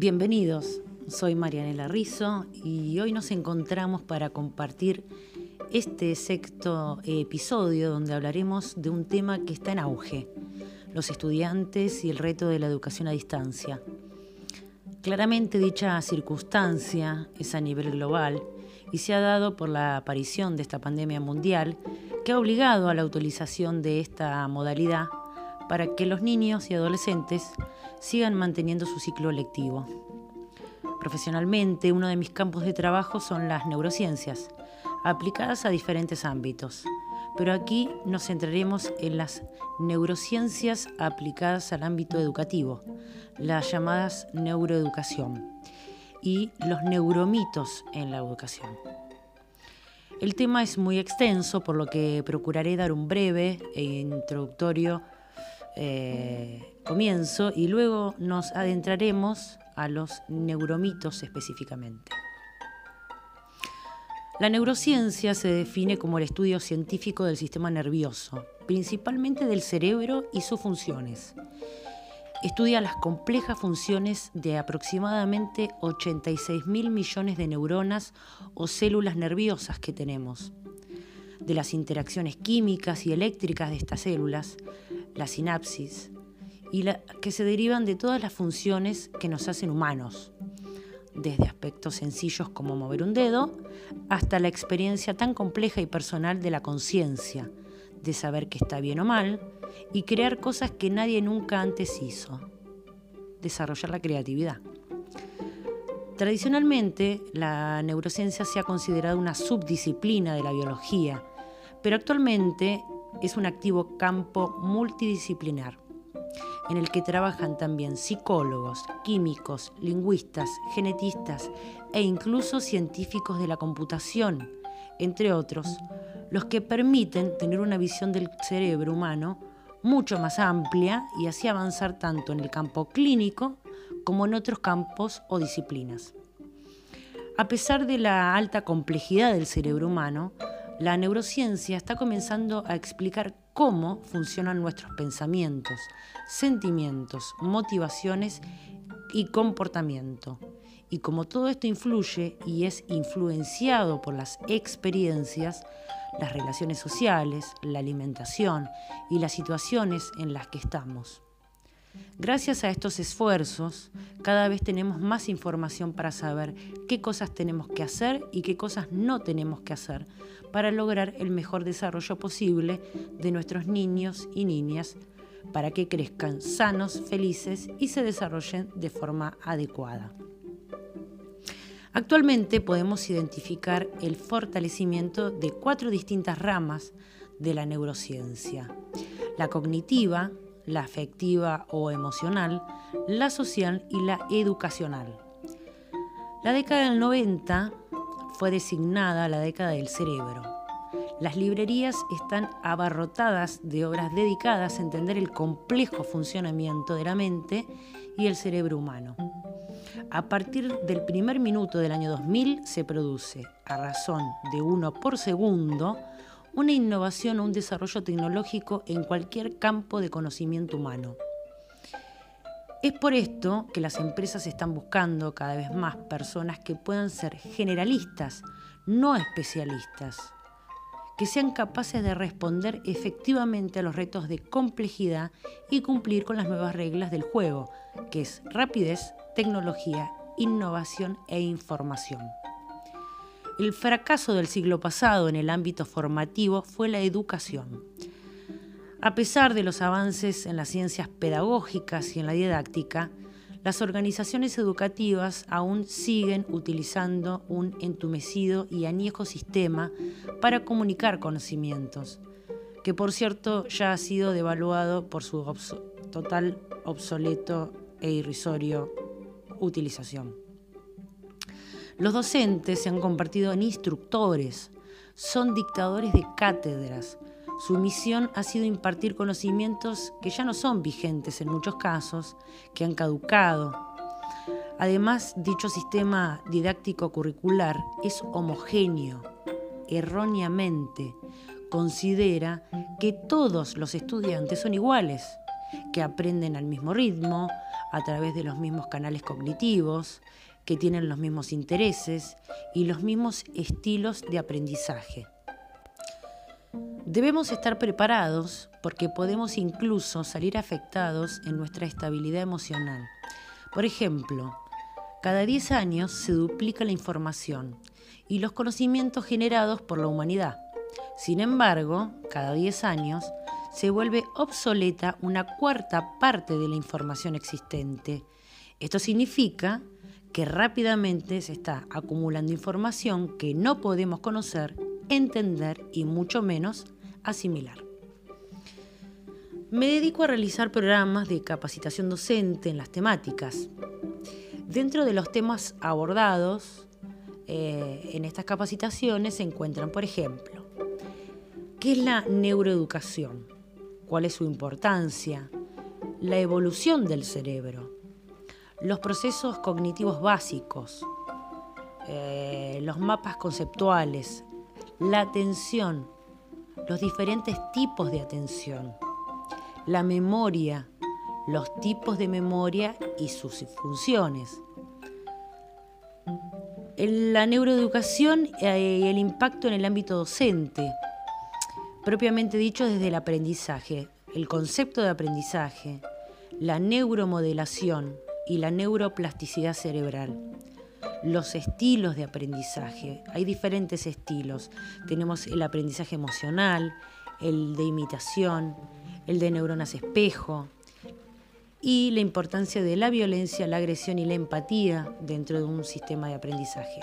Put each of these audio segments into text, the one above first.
Bienvenidos, soy Marianela Rizzo y hoy nos encontramos para compartir este sexto episodio donde hablaremos de un tema que está en auge, los estudiantes y el reto de la educación a distancia. Claramente dicha circunstancia es a nivel global y se ha dado por la aparición de esta pandemia mundial que ha obligado a la utilización de esta modalidad para que los niños y adolescentes sigan manteniendo su ciclo lectivo. Profesionalmente, uno de mis campos de trabajo son las neurociencias, aplicadas a diferentes ámbitos, pero aquí nos centraremos en las neurociencias aplicadas al ámbito educativo, las llamadas neuroeducación, y los neuromitos en la educación. El tema es muy extenso, por lo que procuraré dar un breve e introductorio eh, comienzo y luego nos adentraremos a los neuromitos específicamente. La neurociencia se define como el estudio científico del sistema nervioso, principalmente del cerebro y sus funciones. Estudia las complejas funciones de aproximadamente 86 mil millones de neuronas o células nerviosas que tenemos, de las interacciones químicas y eléctricas de estas células, la sinapsis, y que se derivan de todas las funciones que nos hacen humanos, desde aspectos sencillos como mover un dedo hasta la experiencia tan compleja y personal de la conciencia, de saber que está bien o mal y crear cosas que nadie nunca antes hizo, desarrollar la creatividad. Tradicionalmente, la neurociencia se ha considerado una subdisciplina de la biología, pero actualmente es un activo campo multidisciplinar en el que trabajan también psicólogos, químicos, lingüistas, genetistas e incluso científicos de la computación, entre otros, los que permiten tener una visión del cerebro humano mucho más amplia y así avanzar tanto en el campo clínico como en otros campos o disciplinas. A pesar de la alta complejidad del cerebro humano, la neurociencia está comenzando a explicar cómo funcionan nuestros pensamientos, sentimientos, motivaciones y comportamiento. Y como todo esto influye y es influenciado por las experiencias, las relaciones sociales, la alimentación y las situaciones en las que estamos. Gracias a estos esfuerzos, cada vez tenemos más información para saber qué cosas tenemos que hacer y qué cosas no tenemos que hacer para lograr el mejor desarrollo posible de nuestros niños y niñas para que crezcan sanos, felices y se desarrollen de forma adecuada. Actualmente podemos identificar el fortalecimiento de cuatro distintas ramas de la neurociencia. La cognitiva, la afectiva o emocional, la social y la educacional. La década del 90 fue designada la década del cerebro. Las librerías están abarrotadas de obras dedicadas a entender el complejo funcionamiento de la mente y el cerebro humano. A partir del primer minuto del año 2000 se produce, a razón de uno por segundo, una innovación o un desarrollo tecnológico en cualquier campo de conocimiento humano. Es por esto que las empresas están buscando cada vez más personas que puedan ser generalistas, no especialistas, que sean capaces de responder efectivamente a los retos de complejidad y cumplir con las nuevas reglas del juego, que es rapidez, tecnología, innovación e información. El fracaso del siglo pasado en el ámbito formativo fue la educación. A pesar de los avances en las ciencias pedagógicas y en la didáctica, las organizaciones educativas aún siguen utilizando un entumecido y añejo sistema para comunicar conocimientos, que por cierto ya ha sido devaluado por su total obsoleto e irrisorio utilización. Los docentes se han convertido en instructores, son dictadores de cátedras. Su misión ha sido impartir conocimientos que ya no son vigentes en muchos casos, que han caducado. Además, dicho sistema didáctico curricular es homogéneo, erróneamente considera que todos los estudiantes son iguales que aprenden al mismo ritmo, a través de los mismos canales cognitivos, que tienen los mismos intereses y los mismos estilos de aprendizaje. Debemos estar preparados porque podemos incluso salir afectados en nuestra estabilidad emocional. Por ejemplo, cada 10 años se duplica la información y los conocimientos generados por la humanidad. Sin embargo, cada 10 años se vuelve obsoleta una cuarta parte de la información existente. Esto significa que rápidamente se está acumulando información que no podemos conocer, entender y mucho menos asimilar. Me dedico a realizar programas de capacitación docente en las temáticas. Dentro de los temas abordados eh, en estas capacitaciones se encuentran, por ejemplo, ¿qué es la neuroeducación? ¿Cuál es su importancia? La evolución del cerebro, los procesos cognitivos básicos, eh, los mapas conceptuales, la atención, los diferentes tipos de atención, la memoria, los tipos de memoria y sus funciones. La neuroeducación y eh, el impacto en el ámbito docente, propiamente dicho desde el aprendizaje, el concepto de aprendizaje, la neuromodelación y la neuroplasticidad cerebral los estilos de aprendizaje. Hay diferentes estilos. Tenemos el aprendizaje emocional, el de imitación, el de neuronas espejo y la importancia de la violencia, la agresión y la empatía dentro de un sistema de aprendizaje.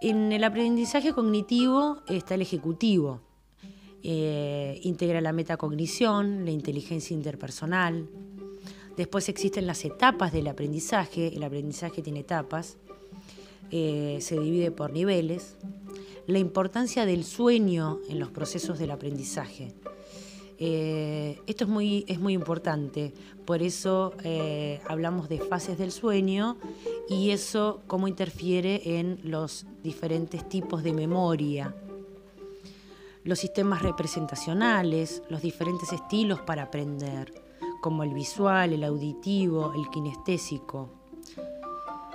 En el aprendizaje cognitivo está el ejecutivo. Eh, integra la metacognición, la inteligencia interpersonal, Después existen las etapas del aprendizaje. El aprendizaje tiene etapas. Eh, se divide por niveles. La importancia del sueño en los procesos del aprendizaje. Eh, esto es muy, es muy importante, por eso eh, hablamos de fases del sueño y eso cómo interfiere en los diferentes tipos de memoria, los sistemas representacionales, los diferentes estilos para aprender como el visual, el auditivo, el kinestésico.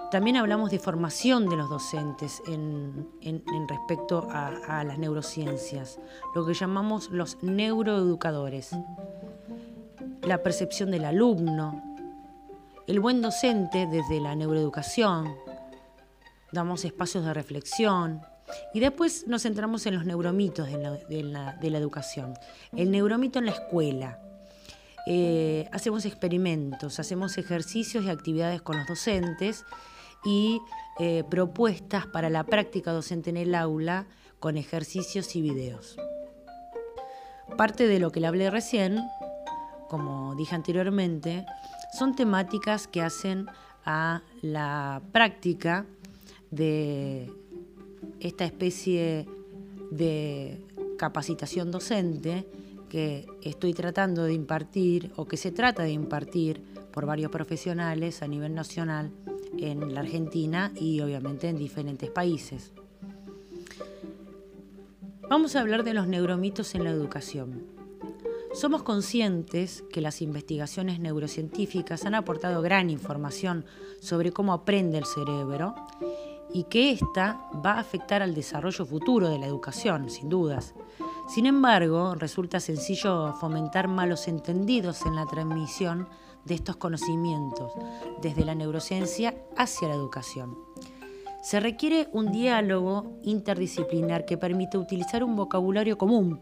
También hablamos de formación de los docentes en, respecto a, las neurociencias, lo que llamamos los neuroeducadores, la percepción del alumno, el buen docente desde la neuroeducación, damos espacios de reflexión y después nos centramos en los neuromitos de la educación. El neuromito en la escuela, eh, hacemos experimentos, hacemos ejercicios y actividades con los docentes y eh, propuestas para la práctica docente en el aula con ejercicios y videos. Parte de lo que le hablé recién, como dije anteriormente, son temáticas que hacen a la práctica de esta especie de capacitación docente que estoy tratando de impartir o que se trata de impartir por varios profesionales a nivel nacional en la Argentina y obviamente en diferentes países. Vamos a hablar de los neuromitos en la educación. Somos conscientes que las investigaciones neurocientíficas han aportado gran información sobre cómo aprende el cerebro y que ésta va a afectar al desarrollo futuro de la educación, sin dudas. Sin embargo, resulta sencillo fomentar malos entendidos en la transmisión de estos conocimientos, desde la neurociencia hacia la educación. Se requiere un diálogo interdisciplinar que permita utilizar un vocabulario común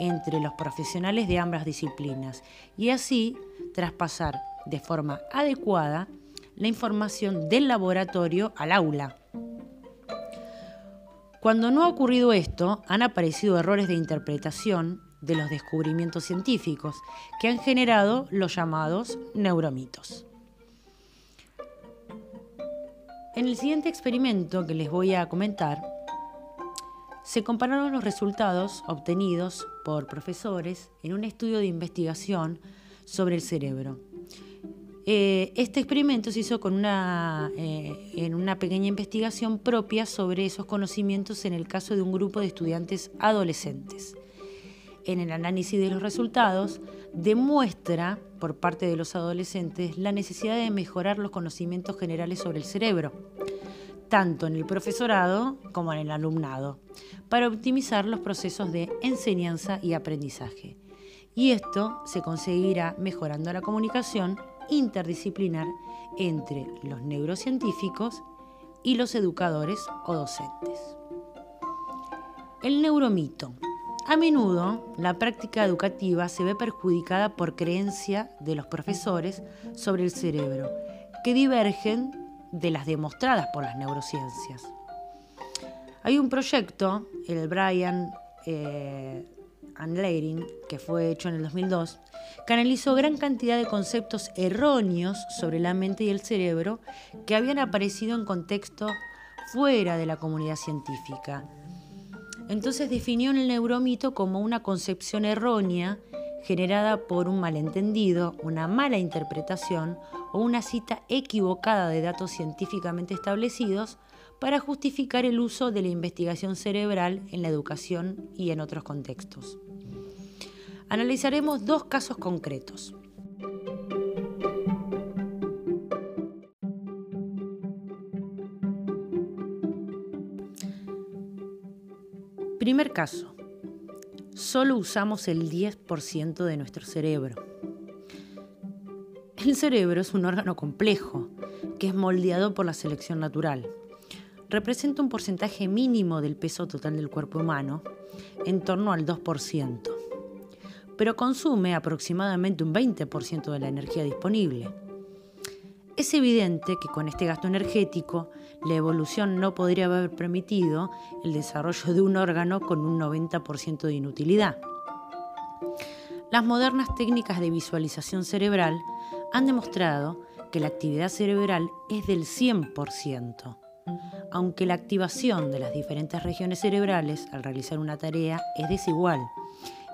entre los profesionales de ambas disciplinas y así traspasar de forma adecuada la información del laboratorio al aula. Cuando no ha ocurrido esto, han aparecido errores de interpretación de los descubrimientos científicos que han generado los llamados neuromitos. En el siguiente experimento que les voy a comentar, se compararon los resultados obtenidos por profesores en un estudio de investigación sobre el cerebro. Eh, este experimento se hizo con una, eh, en una pequeña investigación propia sobre esos conocimientos en el caso de un grupo de estudiantes adolescentes. en el análisis de los resultados, demuestra por parte de los adolescentes la necesidad de mejorar los conocimientos generales sobre el cerebro, tanto en el profesorado como en el alumnado, para optimizar los procesos de enseñanza y aprendizaje. Y esto se conseguirá mejorando la comunicación interdisciplinar entre los neurocientíficos y los educadores o docentes. El neuromito. A menudo la práctica educativa se ve perjudicada por creencia de los profesores sobre el cerebro, que divergen de las demostradas por las neurociencias. Hay un proyecto, el Brian eh, and que fue hecho en el 2002, que analizó gran cantidad de conceptos erróneos sobre la mente y el cerebro que habían aparecido en contexto fuera de la comunidad científica. Entonces definió el neuromito como una concepción errónea generada por un malentendido, una mala interpretación una cita equivocada de datos científicamente establecidos para justificar el uso de la investigación cerebral en la educación y en otros contextos analizaremos dos casos concretos. Primer caso. Solo usamos el 10% de nuestro cerebro. El cerebro es un órgano complejo que es moldeado por la selección natural. Representa un porcentaje mínimo del peso total del cuerpo humano, en torno al 2% pero consume aproximadamente un 20% de la energía disponible. Es evidente que con este gasto energético la evolución no podría haber permitido el desarrollo de un órgano con un 90% de inutilidad. Las modernas técnicas de visualización cerebral han demostrado que la actividad cerebral es del 100%, aunque la activación de las diferentes regiones cerebrales al realizar una tarea es desigual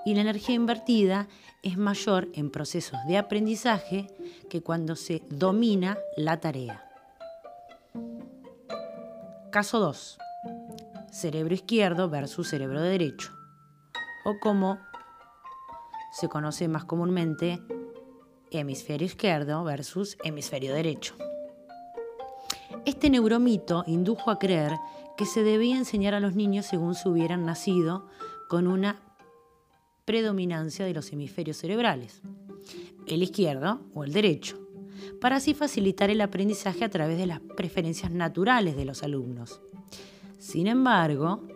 y la energía invertida es mayor en procesos de aprendizaje que cuando se domina la tarea. Caso 2. Cerebro izquierdo versus cerebro derecho. O como se conoce más comúnmente, hemisferio izquierdo versus hemisferio derecho. Este neuromito indujo a creer que se debía enseñar a los niños según se hubieran nacido con una predominancia de los hemisferios cerebrales, el izquierdo o el derecho, para así facilitar el aprendizaje a través de las preferencias naturales de los alumnos. Sin embargo,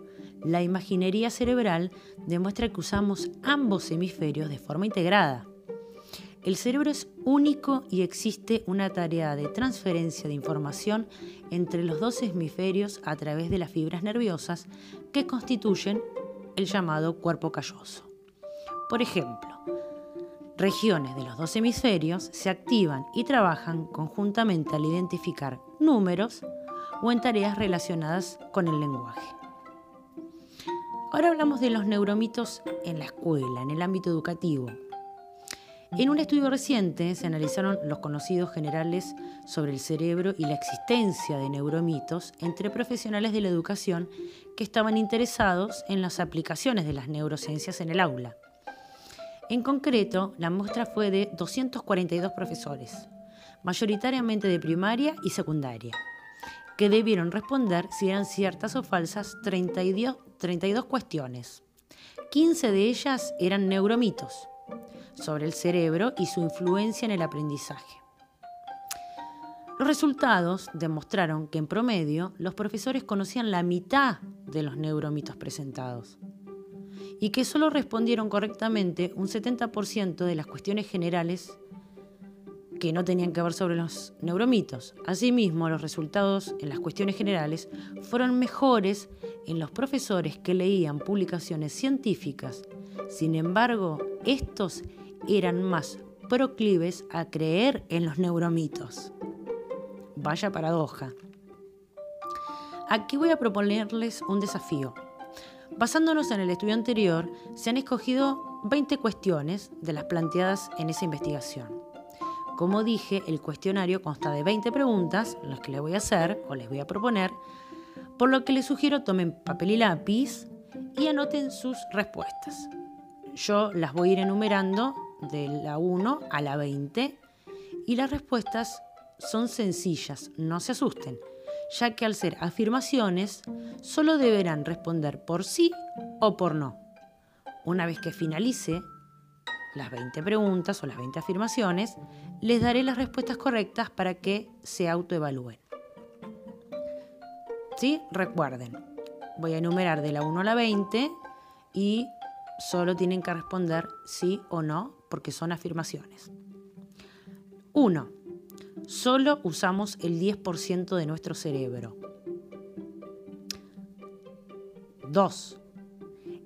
la imaginería cerebral demuestra que usamos ambos hemisferios de forma integrada. El cerebro es único y existe una tarea de transferencia de información entre los dos hemisferios a través de las fibras nerviosas que constituyen el llamado cuerpo calloso. Por ejemplo, regiones de los dos hemisferios se activan y trabajan conjuntamente al identificar números o en tareas relacionadas con el lenguaje. Ahora hablamos de los neuromitos en la escuela, en el ámbito educativo. En un estudio reciente se analizaron los conocidos generales sobre el cerebro y la existencia de neuromitos entre profesionales de la educación que estaban interesados en las aplicaciones de las neurociencias en el aula. En concreto, la muestra fue de 242 profesores, mayoritariamente de primaria y secundaria, que debieron responder si eran ciertas o falsas 32, 32 cuestiones. 15 de ellas eran neuromitos sobre el cerebro y su influencia en el aprendizaje. Los resultados demostraron que en promedio los profesores conocían la mitad de los neuromitos presentados y que solo respondieron correctamente un 70% de las cuestiones generales que no tenían que ver sobre los neuromitos. Asimismo, los resultados en las cuestiones generales fueron mejores en los profesores que leían publicaciones científicas. Sin embargo, estos eran más proclives a creer en los neuromitos. Vaya paradoja. Aquí voy a proponerles un desafío. Basándonos en el estudio anterior, se han escogido 20 cuestiones de las planteadas en esa investigación. Como dije, el cuestionario consta de 20 preguntas, las que les voy a hacer o les voy a proponer, por lo que les sugiero tomen papel y lápiz y anoten sus respuestas. yo las voy a ir enumerando de la 1 a la 20 y las respuestas son sencillas, no se asusten, ya que al ser afirmaciones solo deberán responder por sí o por no. Una vez que finalice las 20 preguntas o las 20 afirmaciones, les daré las respuestas correctas para que se autoevalúen. ¿Sí? Recuerden, voy a enumerar de la 1 a la 20 y solo tienen que responder sí o no porque son afirmaciones. 1. Solo usamos el 10% de nuestro cerebro. 2.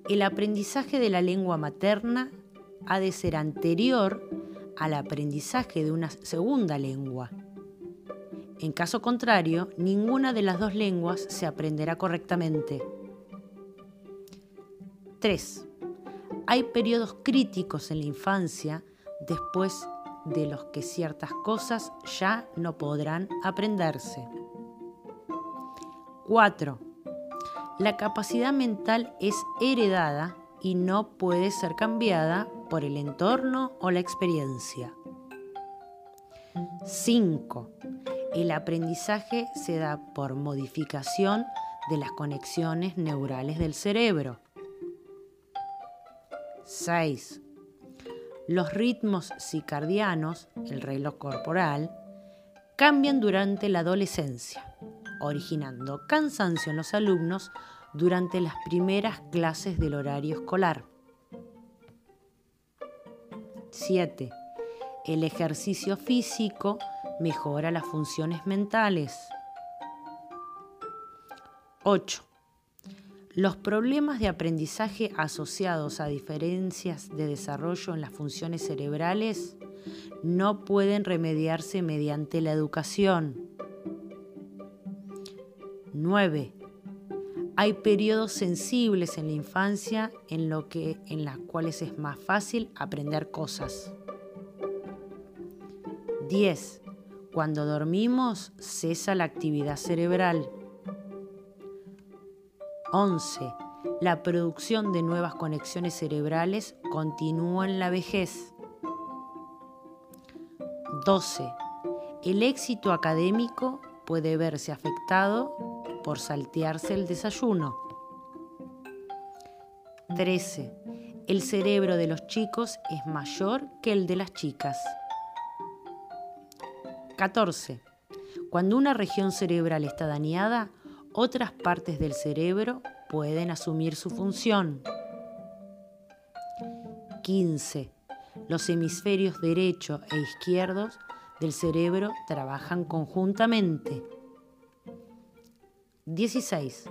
El aprendizaje de la lengua materna ha de ser anterior al aprendizaje de una segunda lengua. En caso contrario, ninguna de las dos lenguas se aprenderá correctamente. 3. Hay periodos críticos en la infancia después de los que ciertas cosas ya no podrán aprenderse. 4. La capacidad mental es heredada y no puede ser cambiada por el entorno o la experiencia. 5. El aprendizaje se da por modificación de las conexiones neurales del cerebro. 6. Los ritmos circadianos, el reloj corporal, cambian durante la adolescencia, originando cansancio en los alumnos durante las primeras clases del horario escolar. 7. El ejercicio físico mejora las funciones mentales. 8. Los problemas de aprendizaje asociados a diferencias de desarrollo en las funciones cerebrales no pueden remediarse mediante la educación. 9. Hay periodos sensibles en la infancia en, lo que, en las cuales es más fácil aprender cosas. 10. Cuando dormimos cesa la actividad cerebral. 11. La producción de nuevas conexiones cerebrales continúa en la vejez. 12. El éxito académico puede verse afectado por saltearse el desayuno. 13. El cerebro de los chicos es mayor que el de las chicas. 14. Cuando una región cerebral está dañada, otras partes del cerebro pueden asumir su función. 15. Los hemisferios derecho e izquierdos del cerebro trabajan conjuntamente. 16.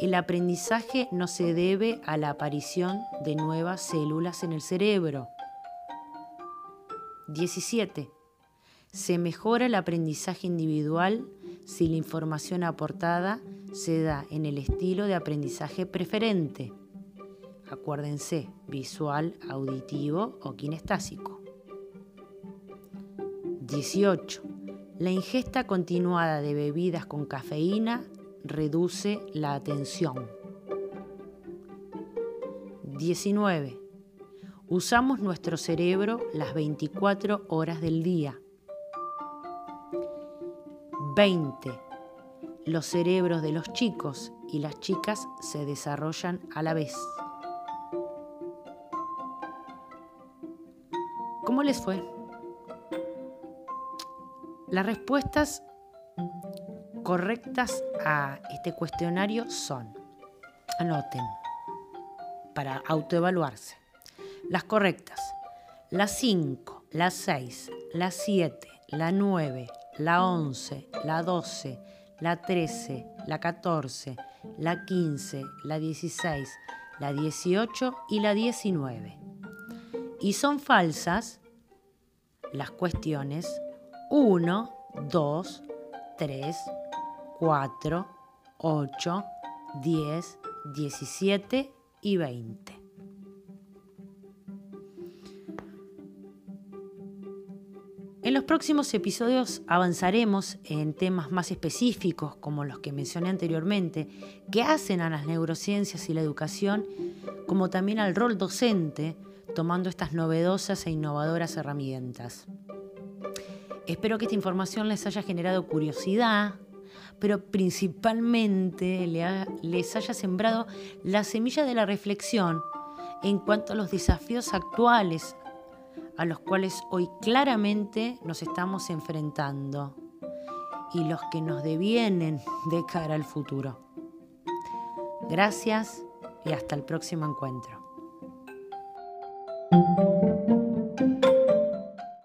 El aprendizaje no se debe a la aparición de nuevas células en el cerebro. 17. Se mejora el aprendizaje individual si la información aportada se da en el estilo de aprendizaje preferente. Acuérdense, visual, auditivo o kinestásico. 18. La ingesta continuada de bebidas con cafeína reduce la atención. 19. Usamos nuestro cerebro las 24 horas del día. 20. Los cerebros de los chicos y las chicas se desarrollan a la vez. ¿Cómo les fue? Las respuestas correctas a este cuestionario son, anoten, para autoevaluarse, las correctas, la 5, la 6, la 7, la 9, la 11, la 12, la 13, la 14, la 15, la 16, la 18 y la 19. Y son falsas las cuestiones 1, 2, 3, 4, 8, 10, 17 y 20. Próximos episodios avanzaremos en temas más específicos como los que mencioné anteriormente, que hacen a las neurociencias y la educación, como también al rol docente, tomando estas novedosas e innovadoras herramientas. Espero que esta información les haya generado curiosidad, pero principalmente les haya sembrado la semilla de la reflexión en cuanto a los desafíos actuales a los cuales hoy claramente nos estamos enfrentando y los que nos devienen de cara al futuro. Gracias y hasta el próximo encuentro.